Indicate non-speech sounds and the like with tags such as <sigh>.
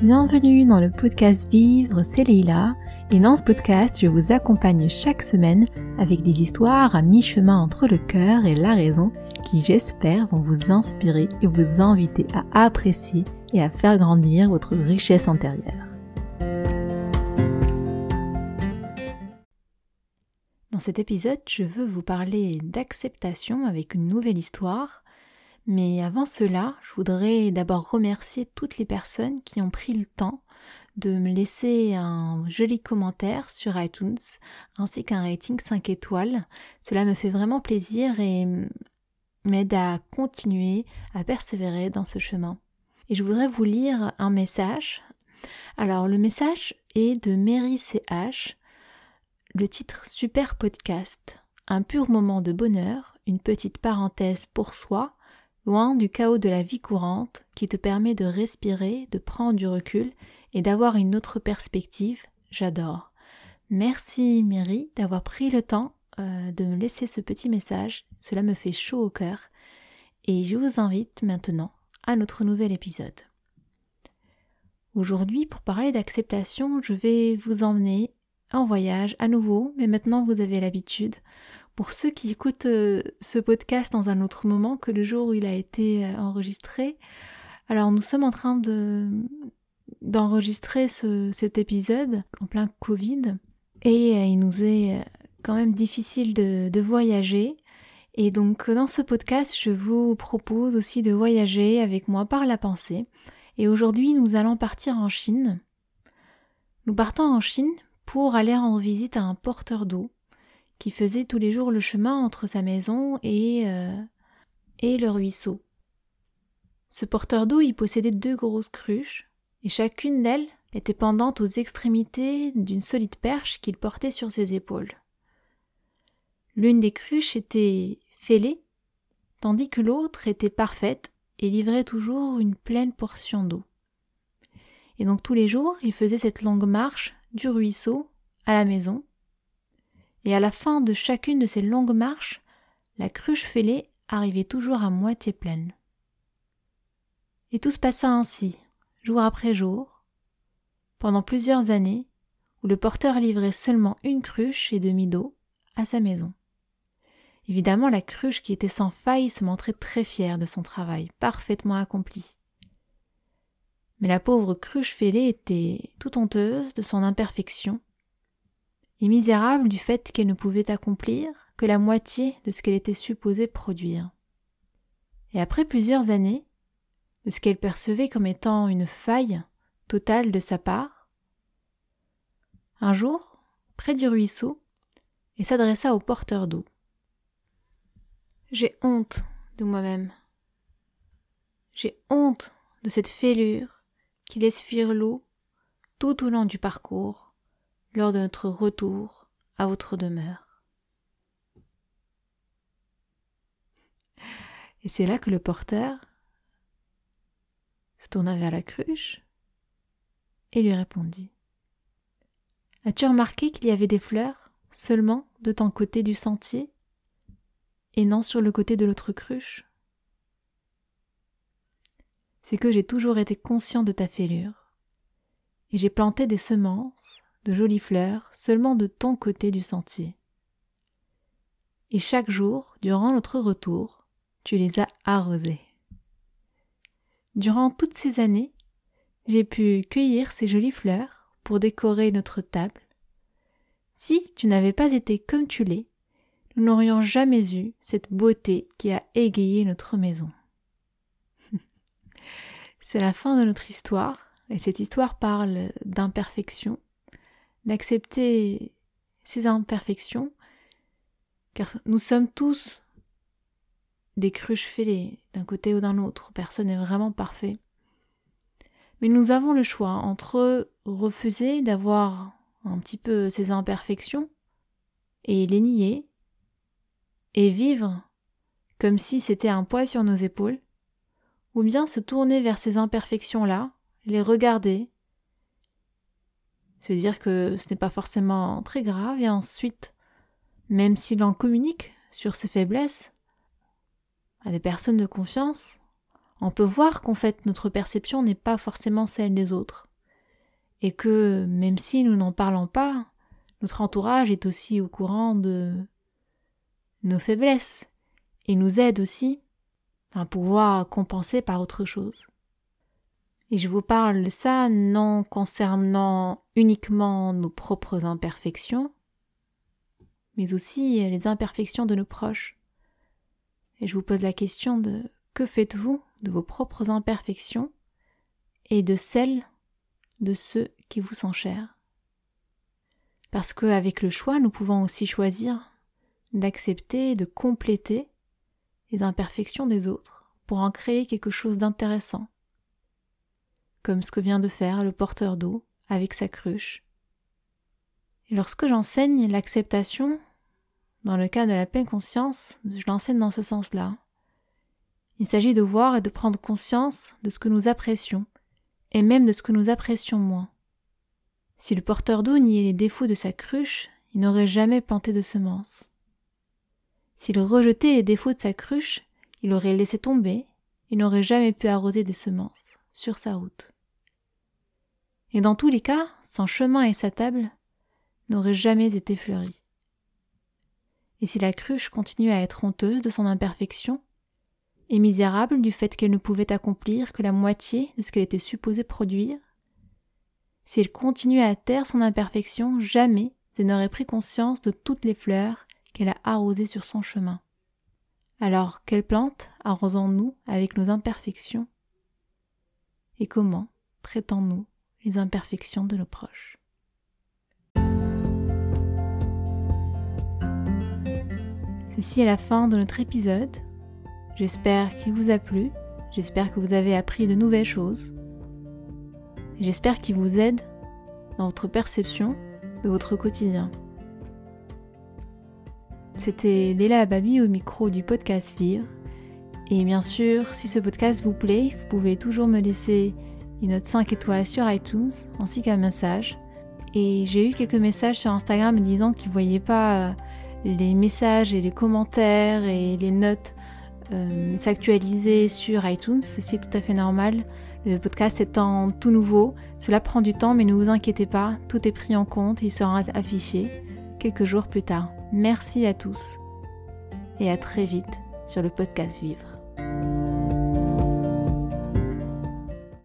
Bienvenue dans le podcast Vivre, c'est Leila. Et dans ce podcast, je vous accompagne chaque semaine avec des histoires à mi-chemin entre le cœur et la raison qui, j'espère, vont vous inspirer et vous inviter à apprécier et à faire grandir votre richesse intérieure. Dans cet épisode, je veux vous parler d'acceptation avec une nouvelle histoire mais avant cela, je voudrais d'abord remercier toutes les personnes qui ont pris le temps de me laisser un joli commentaire sur iTunes ainsi qu'un rating 5 étoiles. Cela me fait vraiment plaisir et m'aide à continuer à persévérer dans ce chemin. Et je voudrais vous lire un message. Alors le message est de Mary CH. Le titre Super podcast. Un pur moment de bonheur, une petite parenthèse pour soi loin du chaos de la vie courante qui te permet de respirer, de prendre du recul et d'avoir une autre perspective, j'adore. Merci Mary d'avoir pris le temps euh, de me laisser ce petit message, cela me fait chaud au cœur et je vous invite maintenant à notre nouvel épisode. Aujourd'hui, pour parler d'acceptation, je vais vous emmener en voyage à nouveau, mais maintenant vous avez l'habitude pour ceux qui écoutent euh, ce podcast dans un autre moment que le jour où il a été euh, enregistré, alors nous sommes en train de d'enregistrer cet épisode en plein Covid et euh, il nous est quand même difficile de, de voyager. Et donc dans ce podcast, je vous propose aussi de voyager avec moi par la pensée. Et aujourd'hui, nous allons partir en Chine. Nous partons en Chine pour aller rendre visite à un porteur d'eau qui faisait tous les jours le chemin entre sa maison et, euh, et le ruisseau. Ce porteur d'eau y possédait deux grosses cruches, et chacune d'elles était pendante aux extrémités d'une solide perche qu'il portait sur ses épaules. L'une des cruches était fêlée, tandis que l'autre était parfaite et livrait toujours une pleine portion d'eau. Et donc tous les jours, il faisait cette longue marche du ruisseau à la maison, et à la fin de chacune de ces longues marches, la cruche fêlée arrivait toujours à moitié pleine. Et tout se passa ainsi, jour après jour, pendant plusieurs années, où le porteur livrait seulement une cruche et demi d'eau à sa maison. Évidemment, la cruche qui était sans faille se montrait très fière de son travail, parfaitement accompli. Mais la pauvre cruche fêlée était tout honteuse de son imperfection et misérable du fait qu'elle ne pouvait accomplir que la moitié de ce qu'elle était supposée produire. Et après plusieurs années, de ce qu'elle percevait comme étant une faille totale de sa part, un jour, près du ruisseau, elle s'adressa au porteur d'eau. J'ai honte de moi-même. J'ai honte de cette fêlure qui laisse fuir l'eau tout au long du parcours lors de notre retour à votre demeure. Et c'est là que le porteur se tourna vers la cruche et lui répondit. As-tu remarqué qu'il y avait des fleurs seulement de ton côté du sentier et non sur le côté de l'autre cruche? C'est que j'ai toujours été conscient de ta fêlure et j'ai planté des semences jolies fleurs seulement de ton côté du sentier. Et chaque jour, durant notre retour, tu les as arrosées. Durant toutes ces années, j'ai pu cueillir ces jolies fleurs pour décorer notre table. Si tu n'avais pas été comme tu l'es, nous n'aurions jamais eu cette beauté qui a égayé notre maison. <laughs> C'est la fin de notre histoire, et cette histoire parle d'imperfection, d'accepter ces imperfections, car nous sommes tous des cruches fêlées d'un côté ou d'un autre, personne n'est vraiment parfait. Mais nous avons le choix entre refuser d'avoir un petit peu ces imperfections et les nier et vivre comme si c'était un poids sur nos épaules, ou bien se tourner vers ces imperfections-là, les regarder se dire que ce n'est pas forcément très grave et ensuite, même si l'on communique sur ses faiblesses à des personnes de confiance, on peut voir qu'en fait notre perception n'est pas forcément celle des autres. et que même si nous n'en parlons pas, notre entourage est aussi au courant de nos faiblesses et nous aide aussi à pouvoir compenser par autre chose. Et je vous parle de ça non concernant uniquement nos propres imperfections, mais aussi les imperfections de nos proches. Et je vous pose la question de que faites-vous de vos propres imperfections et de celles de ceux qui vous sont chers Parce qu'avec le choix, nous pouvons aussi choisir d'accepter, de compléter les imperfections des autres pour en créer quelque chose d'intéressant comme ce que vient de faire le porteur d'eau avec sa cruche. Et lorsque j'enseigne l'acceptation, dans le cas de la pleine conscience, je l'enseigne dans ce sens-là. Il s'agit de voir et de prendre conscience de ce que nous apprécions, et même de ce que nous apprécions moins. Si le porteur d'eau niait les défauts de sa cruche, il n'aurait jamais planté de semences. S'il rejetait les défauts de sa cruche, il aurait laissé tomber, il n'aurait jamais pu arroser des semences sur sa route. Et dans tous les cas, son chemin et sa table n'auraient jamais été fleuris. Et si la cruche continuait à être honteuse de son imperfection, et misérable du fait qu'elle ne pouvait accomplir que la moitié de ce qu'elle était supposée produire, si elle continuait à taire son imperfection, jamais elle n'aurait pris conscience de toutes les fleurs qu'elle a arrosées sur son chemin. Alors, quelle plante arrosons-nous avec nos imperfections? Et comment traitons-nous les imperfections de nos proches. Ceci est la fin de notre épisode. J'espère qu'il vous a plu, j'espère que vous avez appris de nouvelles choses, j'espère qu'il vous aide dans votre perception de votre quotidien. C'était Léla Babi au micro du podcast Vivre. Et bien sûr, si ce podcast vous plaît, vous pouvez toujours me laisser une note 5 étoiles sur iTunes ainsi qu'un message. Et j'ai eu quelques messages sur Instagram disant qu'ils ne voyaient pas euh, les messages et les commentaires et les notes euh, s'actualiser sur iTunes. Ceci est tout à fait normal. Le podcast étant tout nouveau, cela prend du temps, mais ne vous inquiétez pas, tout est pris en compte et il sera affiché quelques jours plus tard. Merci à tous et à très vite sur le podcast Vivre.